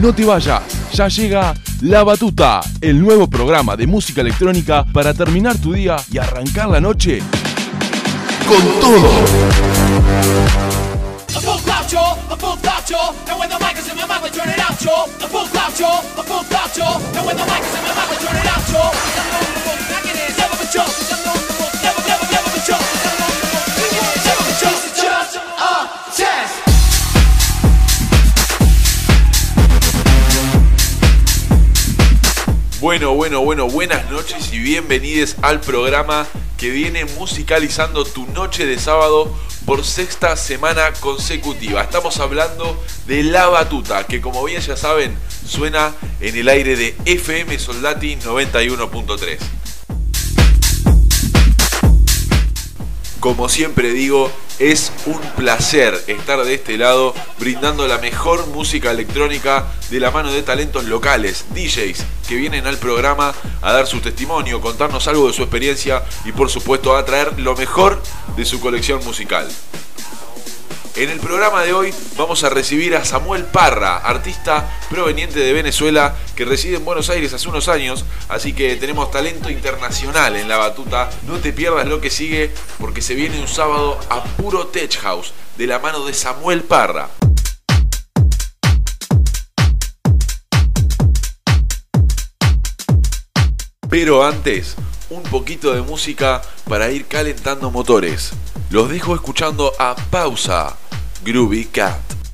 No te vayas, ya llega La Batuta, el nuevo programa de música electrónica para terminar tu día y arrancar la noche con todo. Bueno, bueno, bueno, buenas noches y bienvenidos al programa que viene musicalizando tu noche de sábado por sexta semana consecutiva. Estamos hablando de La Batuta, que como bien ya saben, suena en el aire de FM Soldati 91.3. Como siempre digo, es un placer estar de este lado brindando la mejor música electrónica de la mano de talentos locales, DJs, que vienen al programa a dar su testimonio, contarnos algo de su experiencia y por supuesto a traer lo mejor de su colección musical. En el programa de hoy vamos a recibir a Samuel Parra, artista proveniente de Venezuela que reside en Buenos Aires hace unos años, así que tenemos talento internacional en la batuta. No te pierdas lo que sigue porque se viene un sábado a puro Tech House de la mano de Samuel Parra. Pero antes, un poquito de música para ir calentando motores. Los dejo escuchando a Pausa, Groovy Cat.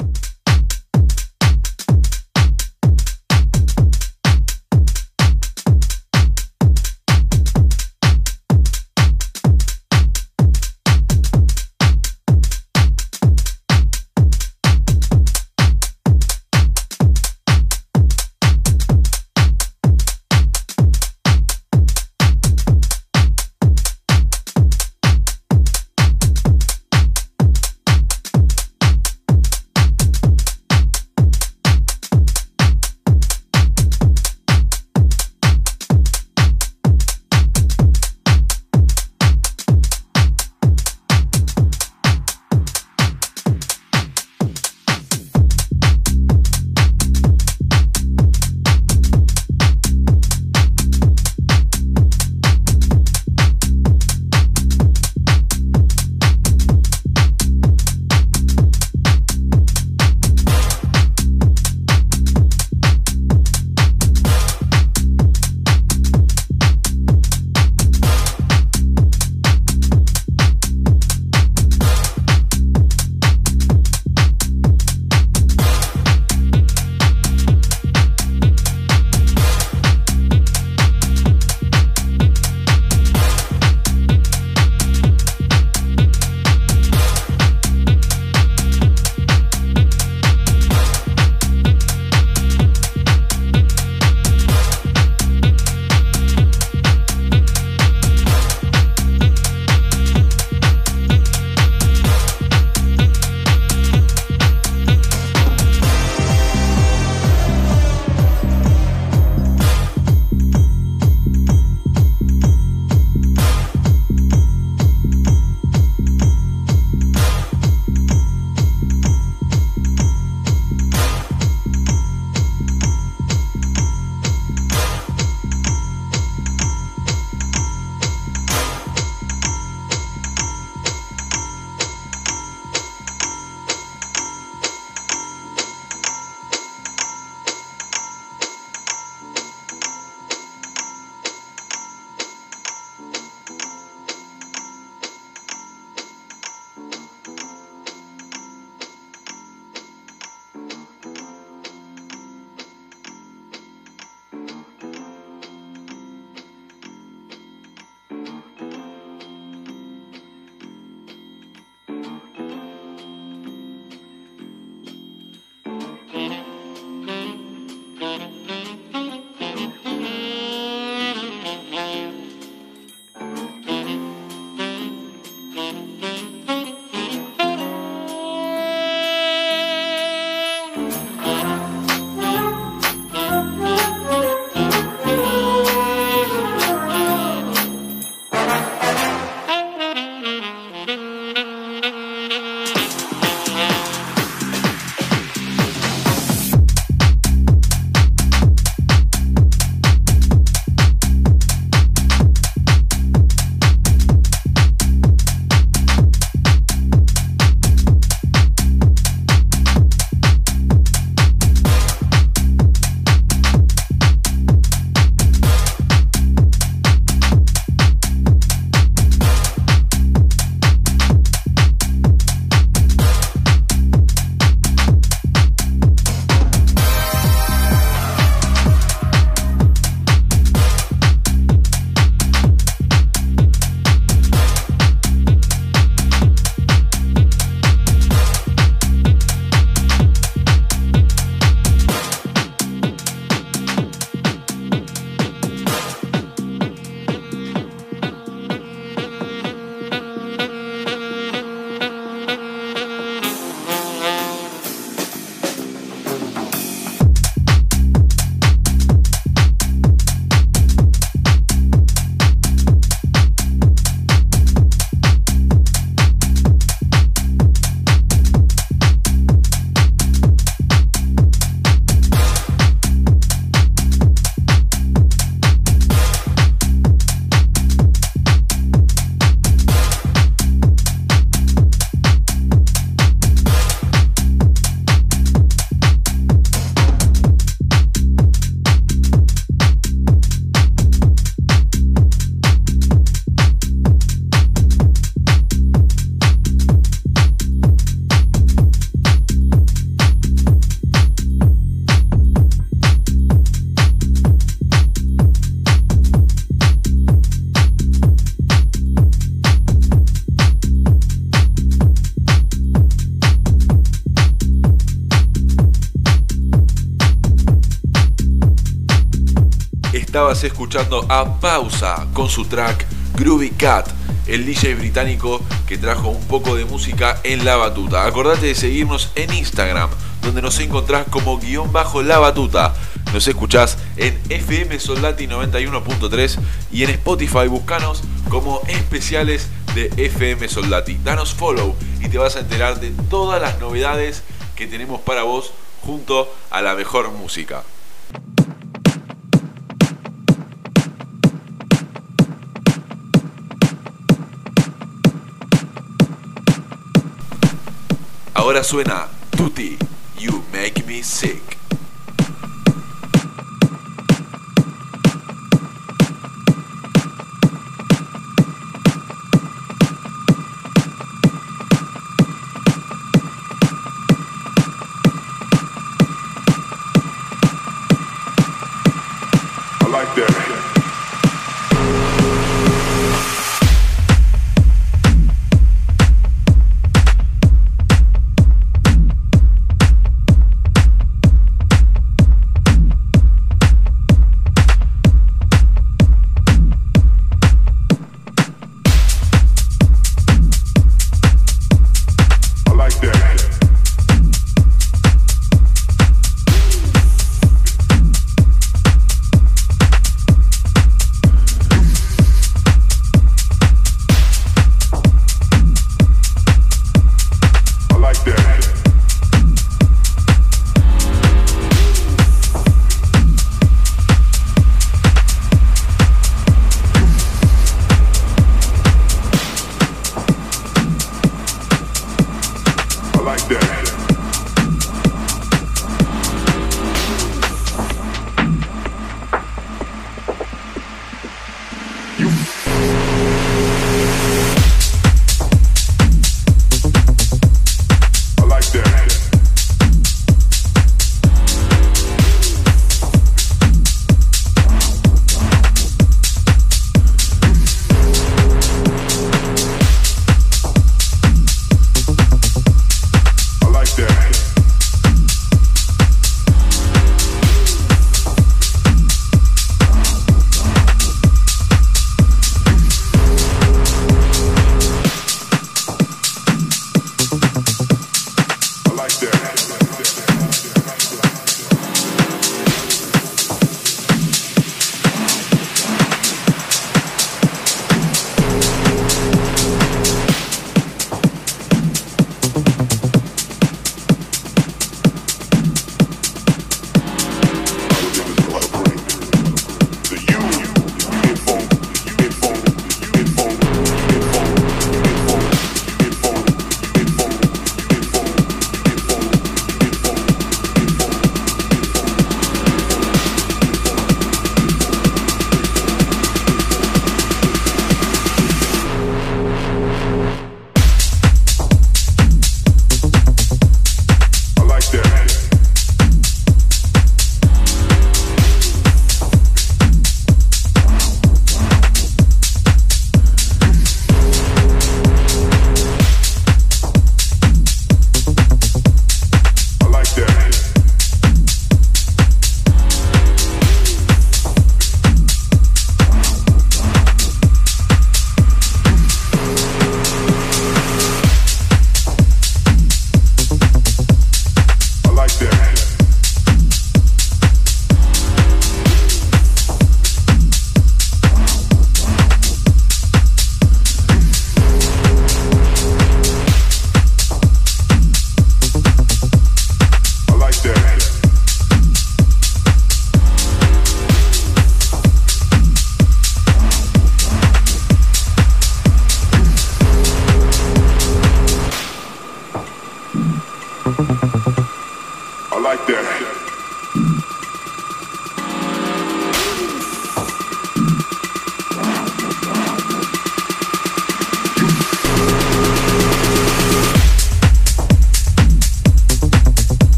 Escuchando a Pausa con su track Groovy Cat, el DJ británico que trajo un poco de música en la batuta. Acordate de seguirnos en Instagram, donde nos encontrás como guion bajo la batuta. Nos escuchás en FM Soldati 91.3 y en Spotify buscanos como especiales de FM Soldati. Danos follow y te vas a enterar de todas las novedades que tenemos para vos junto a la mejor música. Suena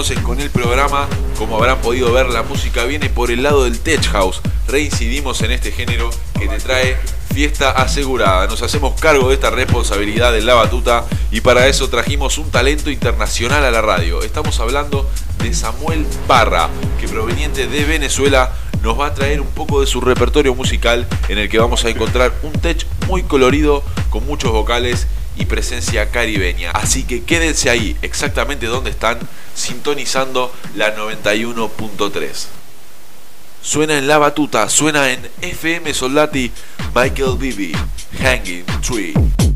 entonces con el programa. Como habrán podido ver, la música viene por el lado del Tech House. Reincidimos en este género que te trae fiesta asegurada. Nos hacemos cargo de esta responsabilidad en la batuta y para eso trajimos un talento internacional a la radio. Estamos hablando de Samuel Parra, que proveniente de Venezuela nos va a traer un poco de su repertorio musical en el que vamos a encontrar un tech muy colorido con muchos vocales y presencia caribeña. Así que quédense ahí, exactamente donde están, sintonizando la 91.3. Suena en La Batuta, suena en FM Soldati, Michael Bibi, Hanging Tree.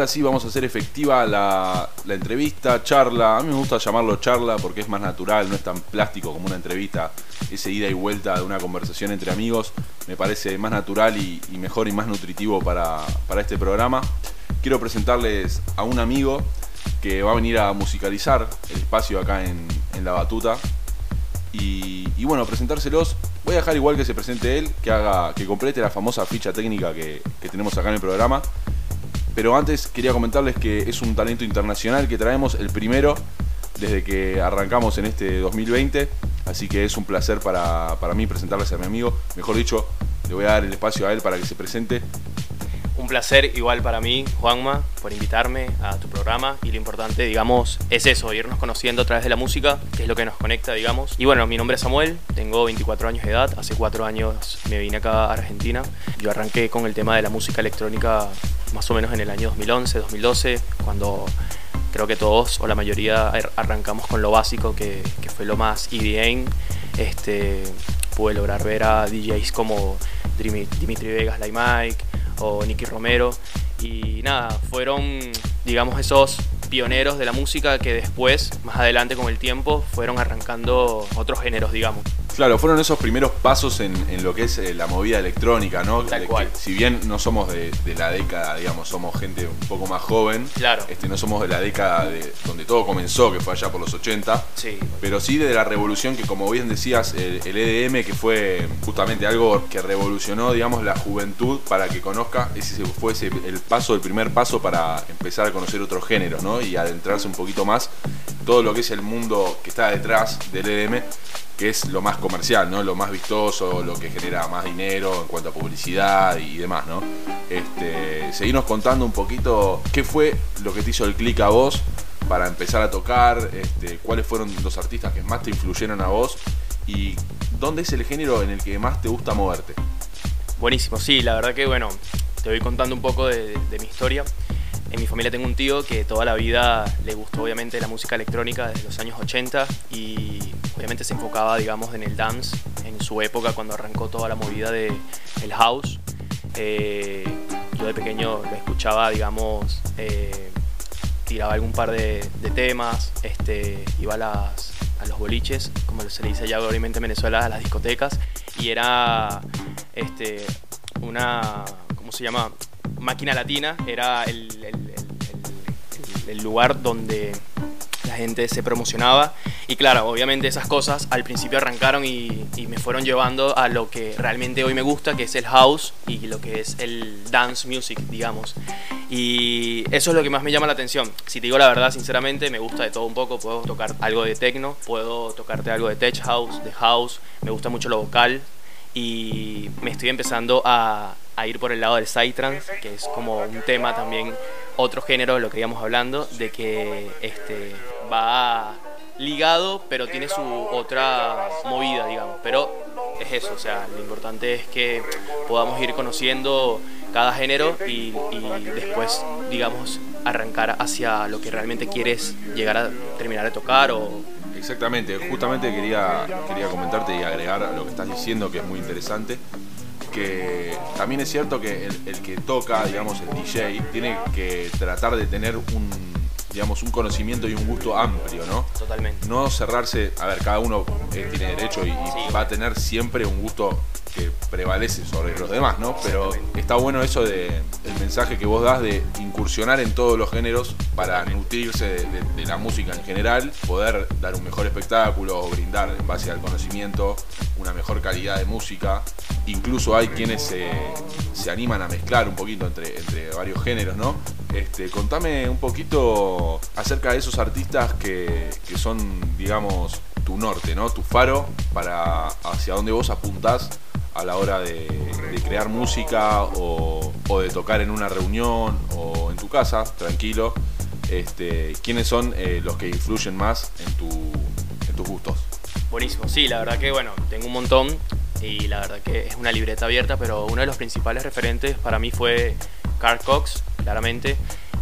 Ahora sí vamos a hacer efectiva la, entrevista, charla. A mí me gusta llamarlo charla porque es más natural, no es tan plástico como una entrevista. Ese ida y vuelta de una conversación entre amigos me parece más natural y, mejor y más nutritivo para, para este programa. Quiero presentarles a un amigo que va a venir a musicalizar el espacio acá en, la batuta. Y, y bueno, presentárselos. Voy a dejar igual que se presente él, que haga, que complete la famosa ficha técnica que, que tenemos acá en el programa. Pero antes quería comentarles que es un talento internacional que traemos, el primero desde que arrancamos en este 2020. Así que es un placer para, para mí presentarles a mi amigo. Mejor dicho, le voy a dar el espacio a él para que se presente. Un placer igual para mí, Juanma, por invitarme a tu programa y lo importante, digamos, es eso, irnos conociendo a través de la música, que es lo que nos conecta, digamos. Y bueno, mi nombre es Samuel, tengo 24 años de edad, hace 4 años me vine acá a Argentina. Yo arranqué con el tema de la música electrónica más o menos en el año 2011, 2012, cuando creo que todos o la mayoría ar- arrancamos con lo básico, que, fue lo más EDM. Este, pude lograr ver a DJs como Dimi- Dimitri Vegas, Like Mike o Nicky Romero. Y nada, fueron, digamos, esos pioneros de la música que después, más adelante con el tiempo, fueron arrancando otros géneros, digamos. Claro, fueron esos primeros pasos en, en lo que es eh, la movida electrónica, ¿no? Tal que, cual. si bien no somos de, de la década, digamos, somos gente un poco más joven. Claro. Este, no somos de la década de donde todo comenzó, que fue allá por los 80. Sí, Pero sí de la revolución que, como bien decías, el, el EDM, que fue justamente algo que revolucionó, digamos, la juventud para que conozca, ese fue ese- el paso, el primer paso para empezar a conocer otros géneros, ¿no? Y adentrarse un poquito más todo lo que es el mundo que está detrás del EDM, que es lo más comercial, ¿no? Lo más vistoso, lo que genera más dinero en cuanto a publicidad y demás, ¿no? Este, seguirnos contando un poquito qué fue lo que te hizo el clic a vos para empezar a tocar, este, cuáles fueron los artistas que más te influyeron a vos y dónde es el género en el que más te gusta moverte. Buenísimo, sí, la verdad que bueno, te voy contando un poco de, de mi historia. En mi familia tengo un tío que toda la vida le gustó obviamente la música electrónica desde los años 80 y obviamente se enfocaba digamos en el dance en su época cuando arrancó toda la movida de el house. Eh, yo de pequeño lo escuchaba digamos eh, tiraba algún par de, temas, este, iba a, las, a los boliches, como se le dice allá obviamente en Venezuela, a las discotecas, y era este, una, ¿cómo se llama? Máquina latina, era el lugar donde la gente se promocionaba y claro, obviamente esas cosas al principio arrancaron y, y me fueron llevando a lo que realmente hoy me gusta, que es el house y lo que es el dance music, digamos. Y eso es lo que más me llama la atención. Si te digo la verdad, sinceramente, me gusta de todo un poco. Puedo tocar algo de techno, puedo tocarte algo de tech house, de house. Me gusta mucho lo vocal y me estoy empezando a, a ir por el lado del psytrance, que es como un tema también, otro género de lo que íbamos hablando, de que este, va ligado, pero tiene su otra movida, digamos. Pero es eso, o sea, lo importante es que podamos ir conociendo cada género y, después, digamos, arrancar hacia lo que realmente quieres llegar a terminar de tocar o Exactamente, justamente quería, quería comentarte y agregar a lo que estás diciendo, que es muy interesante, que también es cierto que el, el que toca, digamos, el DJ, tiene que tratar de tener un, digamos, un conocimiento y un gusto amplio, ¿no? totalmente. No cerrarse, a ver, cada uno eh, tiene derecho y, y Sí. va a tener siempre un gusto que prevalece sobre los demás, ¿no? Pero está bueno eso de el mensaje que vos das de incursionar en todos los géneros para nutrirse de, de- de la música en general, poder dar un mejor espectáculo o brindar en base al conocimiento una mejor calidad de música. Incluso hay quienes se, se animan a mezclar un poquito entre, entre varios géneros, ¿no? Este, contame un poquito acerca de esos artistas que, que son, digamos, tu norte, ¿no? Tu faro para hacia dónde vos apuntás a la hora de, crear música o, o de tocar en una reunión o en tu casa, tranquilo. Este, ¿Quiénes son eh, los que influyen más en, tu, en tus gustos? Buenísimo, sí, la verdad que bueno, tengo un montón y la verdad que es una libreta abierta, pero uno de los principales referentes para mí fue Carl Cox, claramente,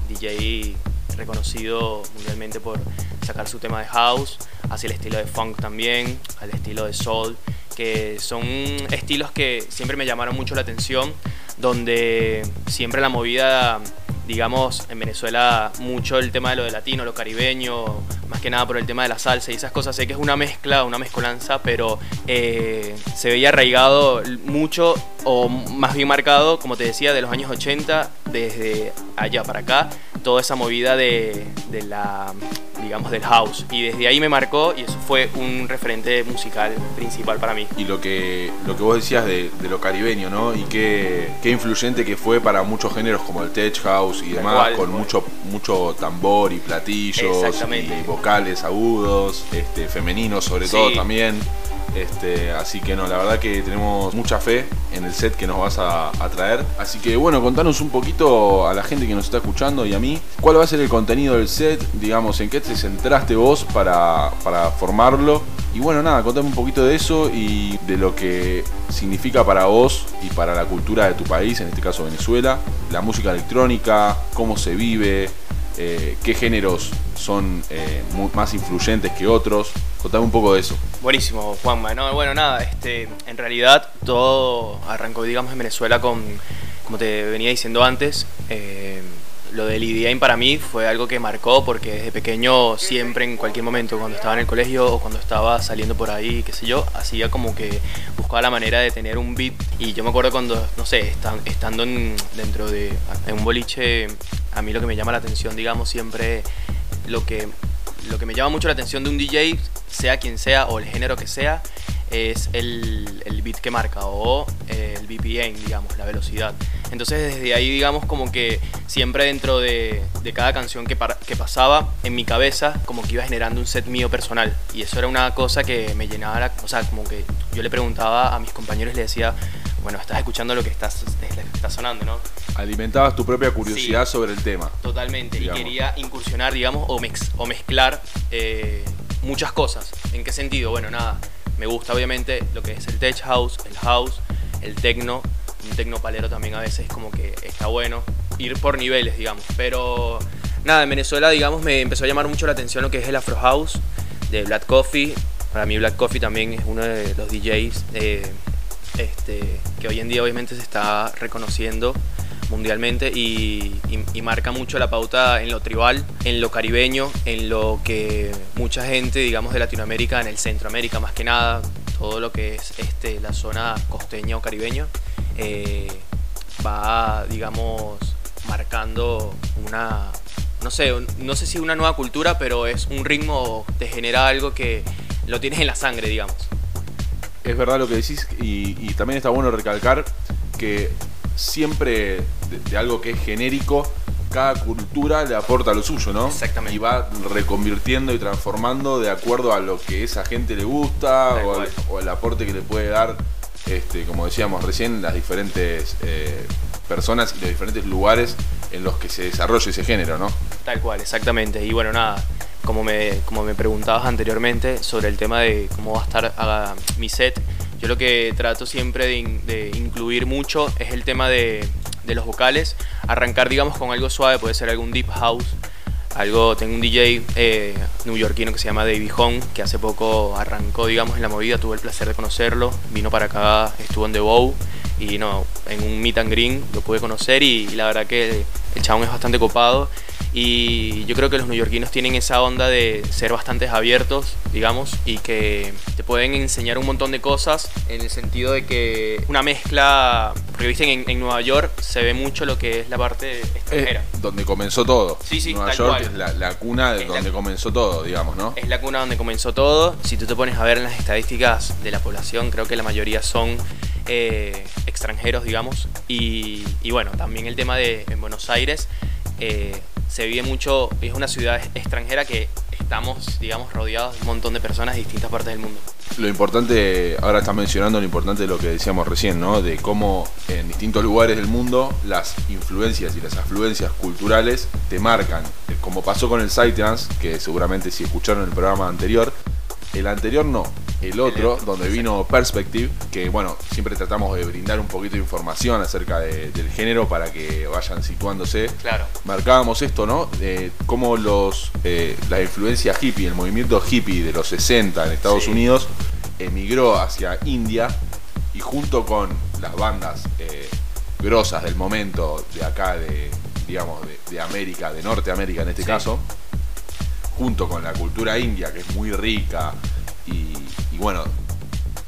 DJ reconocido mundialmente por sacar su tema de house, hacia el estilo de funk también, al estilo de soul, que son estilos que siempre me llamaron mucho la atención donde siempre la movida, digamos, en Venezuela mucho el tema de lo de latino, lo caribeño, más que nada por el tema de la salsa y esas cosas. Sé que es una mezcla, una mezcolanza, pero eh, se veía arraigado mucho o más bien marcado, como te decía, de los años 80, desde allá para acá, toda esa movida de, de la, digamos, del house. Y desde ahí me marcó y eso fue un referente musical principal para mí. Y lo que, lo que vos decías de, de lo caribeño, ¿no? Y qué, qué influyente que fue para muchos géneros como el tech house y demás, cual, con mucho, mucho tambor y platillos y vocales agudos, este, femeninos sobre Sí. todo también. Este, así que no, la verdad que tenemos mucha fe en el set que nos vas a, a traer. Así que bueno, contanos un poquito a la gente que nos está escuchando y a mí, cuál va a ser el contenido del set, digamos, en qué te centraste vos para, para formarlo. Y bueno, nada, contame un poquito de eso y de lo que significa para vos y para la cultura de tu país, en este caso Venezuela, la música electrónica, cómo se vive, eh, qué géneros son eh, más influyentes que otros. Contame un poco de eso. Buenísimo, Juanma. No, bueno, nada, este, en realidad todo arrancó, digamos, en Venezuela con, como te venía diciendo antes, eh, lo del EDM para mí fue algo que marcó porque desde pequeño siempre, en cualquier momento, cuando estaba en el colegio o cuando estaba saliendo por ahí, qué sé yo, hacía como que buscaba la manera de tener un beat. Y yo me acuerdo cuando, no sé, estan- estando en- dentro de en un boliche, a mí lo que me llama la atención, digamos, siempre lo que lo que me llama mucho la atención de un DJ, sea quien sea o el género que sea, es el, el beat que marca o eh, el BPM, digamos, la velocidad. Entonces desde ahí, digamos, como que siempre dentro de, de cada canción que, par- que pasaba, en mi cabeza, como que iba generando un set mío personal. Y eso era una cosa que me llenaba, la, o sea, como que yo le preguntaba a mis compañeros, le decía, bueno, estás escuchando lo que estás, está sonando, ¿no? Alimentabas tu propia curiosidad Sí. sobre el tema. Totalmente, Digamos. y quería incursionar, digamos, o, mex- o mezclar eh, muchas cosas. ¿En qué sentido? Bueno, nada, me gusta obviamente lo que es el tech house, el house, el techno, un techno palero también a veces como que está bueno, ir por niveles, digamos. Pero nada, en Venezuela, digamos, me empezó a llamar mucho la atención lo que es el Afro House de Black Coffee. Para mí Black Coffee también es uno de los DJs eh, este, que hoy en día obviamente se está reconociendo mundialmente y, marca mucho la pauta en lo tribal, en lo caribeño, en lo que mucha gente, digamos, de Latinoamérica, en el Centroamérica más que nada, todo lo que es este, la zona costeña o caribeña, eh, va, digamos, marcando una, no sé, no sé si una nueva cultura, pero es un ritmo, te genera algo que lo tienes en la sangre, digamos. Es verdad lo que decís y también está bueno recalcar que siempre de, de algo que es genérico, cada cultura le aporta lo suyo, ¿no? Exactamente. Y va reconvirtiendo y transformando de acuerdo a lo que esa gente le gusta o al, o aporte que le puede dar, este, como decíamos recién, las diferentes eh, personas y los diferentes lugares en los que se desarrolla ese género, ¿no? Tal cual, exactamente. Y bueno, nada, como me, como me preguntabas anteriormente sobre el tema de cómo va a estar mi set, yo lo que trato siempre de, in- de incluir mucho es el tema de, los vocales. Arrancar, digamos, con algo suave, puede ser algún deep house. Algo, tengo un DJ eh, que se llama Davey Hong, que hace poco arrancó, digamos, en la movida, tuve el placer de conocerlo, vino para acá, estuvo en The Bow y no, en un meet and green lo pude conocer y, y la verdad que el chabón es bastante copado y yo creo que los neoyorquinos tienen esa onda de ser bastante abiertos, digamos, y que te pueden enseñar un montón de cosas en el sentido de que una mezcla, porque viste en, en Nueva York se ve mucho lo que es la parte extranjera. Es donde comenzó todo. Sí, sí, Nueva tal York cual. es la, la cuna de la- donde comenzó todo, digamos, ¿no? Es la cuna donde comenzó todo. Si tú te pones a ver en las estadísticas de la población, creo que la mayoría son eh, extranjeros, digamos. Y, y bueno, también el tema de en Buenos Aires eh, se vive mucho, es una ciudad extranjera que estamos, digamos, rodeados de un montón de personas de distintas partes del mundo. Lo importante, ahora estás mencionando lo importante de lo que decíamos recién, ¿no? De cómo en distintos lugares del mundo las influencias y las afluencias culturales te marcan. Como pasó con el Psytrance, que seguramente si escucharon el programa anterior, el anterior no, el otro, donde vino Perspective, que bueno, siempre tratamos de brindar un poquito de información acerca de- del género para que vayan situándose Claro. marcábamos esto, ¿no? Eh, cómo los, eh, la influencia hippie, el movimiento hippie de los 60 en Estados Sí. Unidos emigró hacia India y junto con las bandas eh, grosas del momento de acá, de, digamos, de, de América, de Norteamérica en este Sí. caso, junto con la cultura india, que es muy rica, y, y bueno,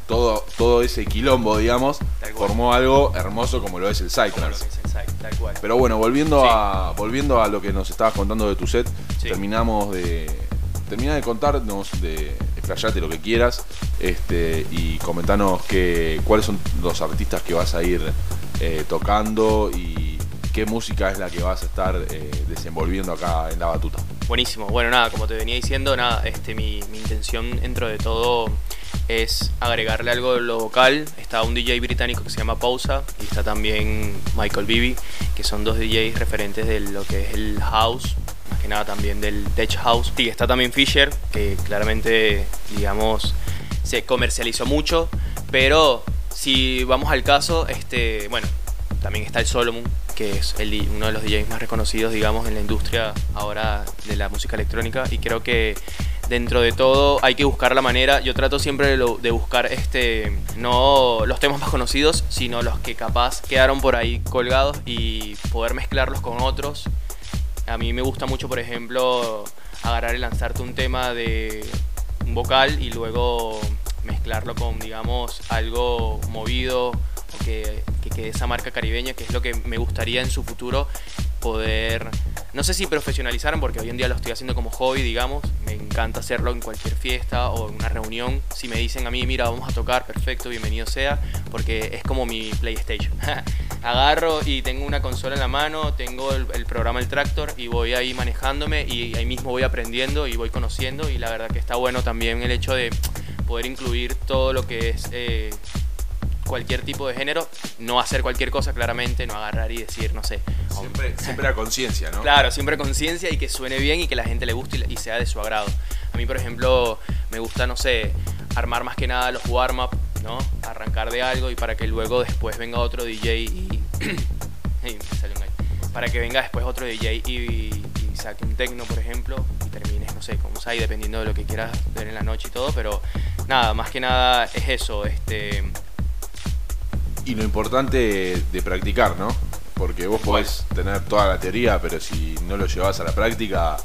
todo, todo ese quilombo, digamos, formó algo hermoso como lo es el Como lo Psytrance. que es el site, tal cual. Pero bueno, volviendo Sí. a volviendo a lo que nos estabas contando de tu set, Sí. terminamos de termina de contarnos de explayarte lo que quieras, este y comentanos que cuáles son los artistas que vas a ir eh, tocando y qué música es la que vas a estar eh, desenvolviendo acá en la batuta. Buenísimo. Bueno, nada, como te venía diciendo, nada, este, mi, mi intención dentro de todo es agregarle algo de lo vocal. Está un DJ británico que se llama Pausa y está también Michael Bibi, que son dos DJs referentes de lo que es el house, más que nada también del tech house. Y está también Fisher, que claramente, digamos, se comercializó mucho, pero si vamos al caso, este, bueno, también está el Solomon, que es el, uno de los DJs más reconocidos, digamos, en la industria ahora de la música electrónica. Y creo que dentro de todo hay que buscar la manera. Yo trato siempre de buscar este no los temas más conocidos, sino los que capaz quedaron por ahí colgados y poder mezclarlos con otros. A mí me gusta mucho, por ejemplo, agarrar y lanzarte un tema de un vocal y luego mezclarlo con, digamos, algo movido o que, que esa marca caribeña, que es lo que me gustaría en su futuro poder, no sé si profesionalizar, porque hoy en día lo estoy haciendo como hobby, digamos, me encanta hacerlo en cualquier fiesta o en una reunión, si me dicen a mí, mira, vamos a tocar, perfecto, bienvenido sea, porque es como mi PlayStation. Agarro y tengo una consola en la mano, tengo el, el programa El Tractor y voy ahí manejándome y ahí mismo voy aprendiendo y voy conociendo y la verdad que está bueno también el hecho de poder incluir todo lo que es eh, cualquier tipo de género, no hacer cualquier cosa claramente, no agarrar y decir, no sé, Siempre, siempre a conciencia, ¿no? Claro, siempre conciencia y que suene bien y que la gente le guste y, y sea de su agrado. A mí, por ejemplo, me gusta, no sé, armar más que nada los warm-up, ¿no? Arrancar de algo y para que luego después venga otro DJ y... Ey, me salió un gallo. Para que venga después otro DJ y, y saque un techno, por ejemplo, y termines, no sé, con un side, dependiendo de lo que quieras ver en la noche y todo, pero nada, más que nada es eso, este... Y lo importante de practicar, ¿no? Porque vos podés tener toda la teoría, pero si no lo llevas a la práctica,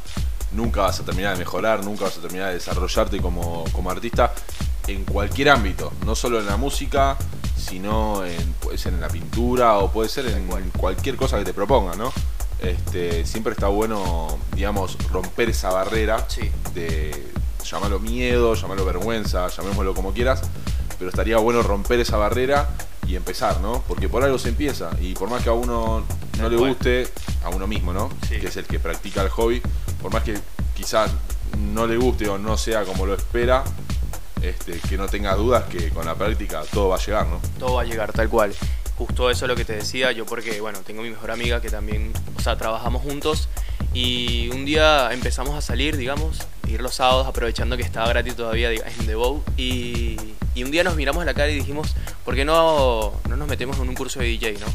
nunca vas a terminar de mejorar, nunca vas a terminar de desarrollarte como, como artista en cualquier ámbito, no solo en la música, sino en, puede ser en la pintura o puede ser en cualquier cosa que te proponga, ¿no? Este, siempre está bueno, digamos, romper esa barrera Sí. de llamarlo miedo, llamarlo vergüenza, llamémoslo como quieras, pero estaría bueno romper esa barrera y empezar, ¿no? Porque por algo se empieza y por más que a uno no le guste, a uno mismo, ¿no? Sí. Que es el que practica el hobby, por más que quizás no le guste o no sea como lo espera, este, que no tenga dudas que con la práctica todo va a llegar, ¿no? todo va a llegar tal cual. Justo eso es lo que te decía yo porque, bueno, tengo mi mejor amiga que también, o sea, trabajamos juntos y un día empezamos a salir, digamos, ir los sábados aprovechando que estaba gratis todavía en The Bow y, y un día nos miramos a la cara y dijimos, ¿por qué no, no nos metemos en un curso de DJ, no?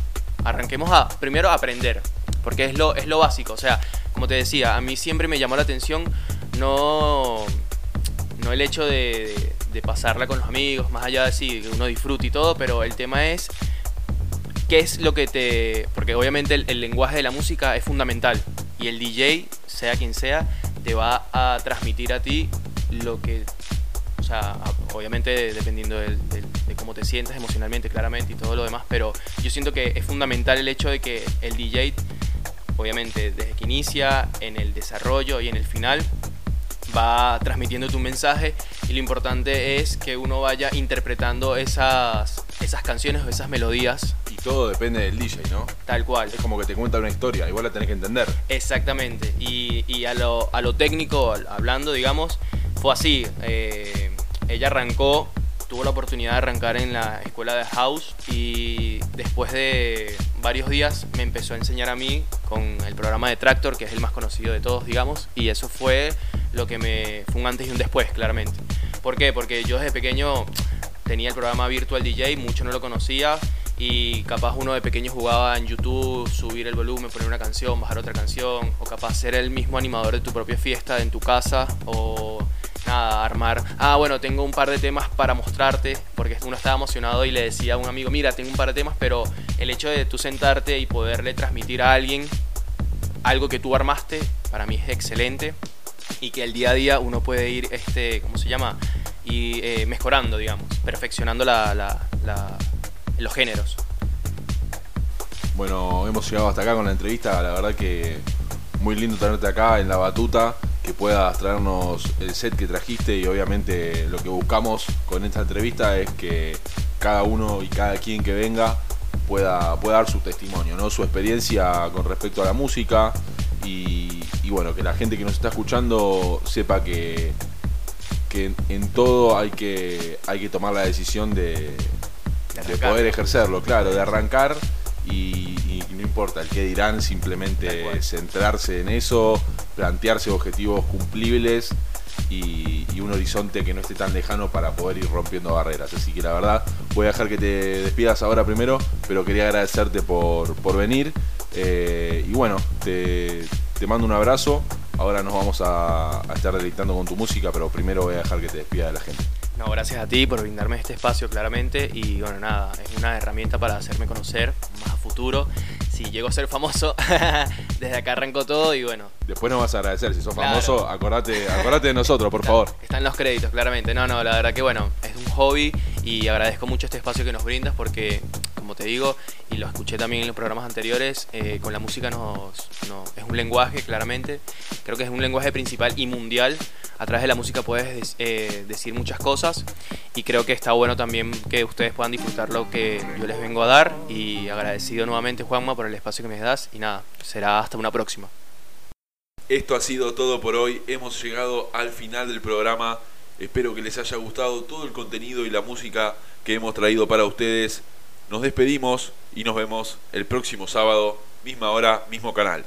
Arranquemos a, primero a aprender, porque es lo, es lo básico, o sea, como te decía, a mí siempre me llamó la atención no no el hecho de, de- pasarla con los amigos, más allá de que uno disfrute y todo, pero el tema es qué es lo que te... Porque obviamente el, el lenguaje de la música es fundamental y el DJ, sea quien sea, te va a transmitir a ti lo que... O sea, obviamente dependiendo de cómo te sientas emocionalmente, claramente, y todo lo demás, pero yo siento que es fundamental el hecho de que el DJ, obviamente desde que inicia, en el desarrollo y en el final, va transmitiendo tu mensaje y lo importante es que uno vaya interpretando esas, esas canciones o esas melodías Y todo depende del DJ, ¿no? tal cual. Es como que te cuenta una historia, igual la tenés que entender. Exactamente. Y, y a, lo, a lo técnico, hablando, digamos, fue así. Eh, ella arrancó, tuvo la oportunidad de arrancar en la escuela de house y después de varios días me empezó a enseñar a mí con el programa de Tractor, que es el más conocido de todos, digamos, y eso fue lo que me fue un antes y un después, claramente. ¿Por qué? Porque yo desde pequeño tenía el programa Virtual DJ, mucho no lo conocía y capaz uno de pequeño jugaba en YouTube, subir el volumen, poner una canción, bajar otra canción, o capaz ser el mismo animador de tu propia fiesta en tu casa, o nada, armar. Ah, bueno, tengo un par de temas para mostrarte, porque uno estaba emocionado y le decía a un amigo, mira, tengo un par de temas, pero el hecho de tú sentarte y poderle transmitir a alguien algo que tú armaste, para mí es excelente. Y que el día a día uno puede ir, este, ¿cómo se llama? Y eh, mejorando, digamos, perfeccionando la, los géneros. Bueno, hemos llegado hasta acá con la entrevista. La verdad que muy lindo tenerte acá en la batuta, que puedas traernos el set que trajiste y obviamente lo que buscamos con esta entrevista es que cada uno y cada quien que venga pueda, pueda dar su testimonio, ¿no? su experiencia con respecto a la música y, y bueno, que la gente que nos está escuchando sepa que, que en, en todo hay que, hay que tomar la decisión de, De poder ejercerlo, claro, de arrancar y, y no importa el que dirán, simplemente centrarse en eso, plantearse objetivos cumplibles y, un horizonte que no esté tan lejano para poder ir rompiendo barreras. Así que la verdad, voy a dejar que te despidas ahora primero, pero quería agradecerte por, por venir. Eh, y bueno, te, te mando un abrazo. Ahora nos vamos a, a estar deleitando con tu música, pero primero voy a dejar que te despida de la gente. No, gracias a ti por brindarme este espacio claramente y bueno, nada, es una herramienta para hacerme conocer más a futuro. Si llego a ser famoso, desde acá arrancó todo y bueno, Después nos vas a agradecer. Si sos Claro. famoso, acordate, acordate de nosotros, por favor. Están los créditos, claramente. No, no, la verdad que bueno, es un hobby y agradezco mucho este espacio que nos brindas porque, como te digo, y lo escuché también en los programas anteriores, eh, con la música nos, no, es un lenguaje, claramente. Creo que es un lenguaje principal y mundial. A través de la música puedes des- eh, decir muchas cosas y creo que está bueno también que ustedes puedan disfrutar lo que yo les vengo a dar y agradecido nuevamente Juanma por el espacio que me das y nada, será hasta una próxima. Esto ha sido todo por hoy. Hemos llegado al final del programa. Espero que les haya gustado todo el contenido y la música que hemos traído para ustedes. Nos despedimos y nos vemos el próximo sábado, misma hora, mismo canal.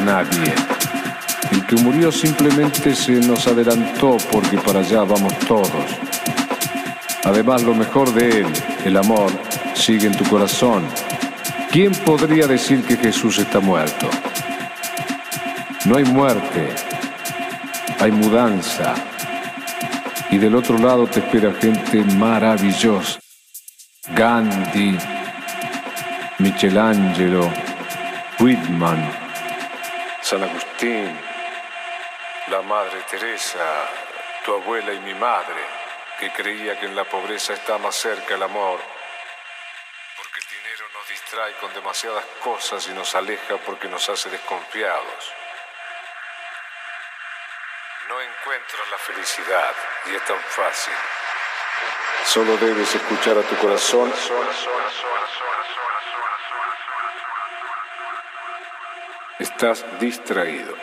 Nadie. El que murió simplemente se nos adelantó porque para allá vamos todos. Además, lo mejor de él, el amor, sigue en tu corazón. ¿Quién podría decir que Jesús está muerto? No hay muerte, hay mudanza. Y del otro lado te espera gente maravillosa. Gandhi, Michelangelo, Whitman, San Agustín, la Madre Teresa, tu abuela y mi madre, que creía que en la pobreza está más cerca el amor, porque el dinero nos distrae con demasiadas cosas y nos aleja porque nos hace desconfiados. No encuentras la felicidad y es tan fácil. Solo debes escuchar a tu corazón. No estás deprimido.